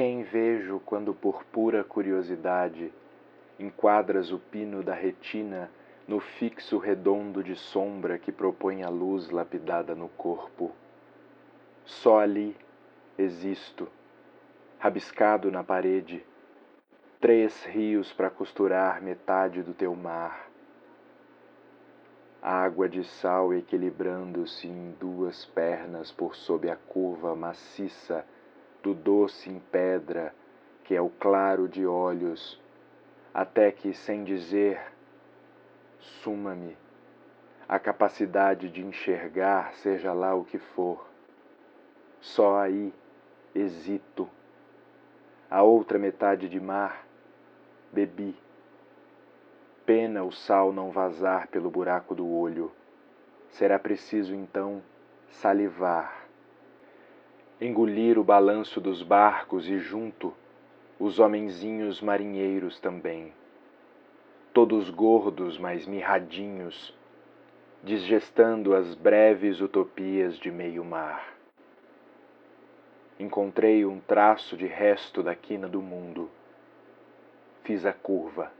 quem vejo quando por pura curiosidade enquadras o pino da retina no fixo redondo de sombra que propõe a luz lapidada no corpo. Só ali existo, rabiscado na parede, três rios para costurar metade do teu mar. Água de sal equilibrando-se em duas pernas por sob a curva maciça do doce em pedra que é o claro de olhos, até que, sem dizer, suma-me a capacidade de enxergar, seja lá o que for. Só aí hesito. A outra metade de mar, bebi. Pena o sal não vazar pelo buraco do olho. Será preciso então salivar. Engolir o balanço dos barcos e junto os homenzinhos marinheiros também todos gordos, mas mirradinhos, digestando as breves utopias de meio mar. Encontrei um traço de resto da quina do mundo. Fiz a curva.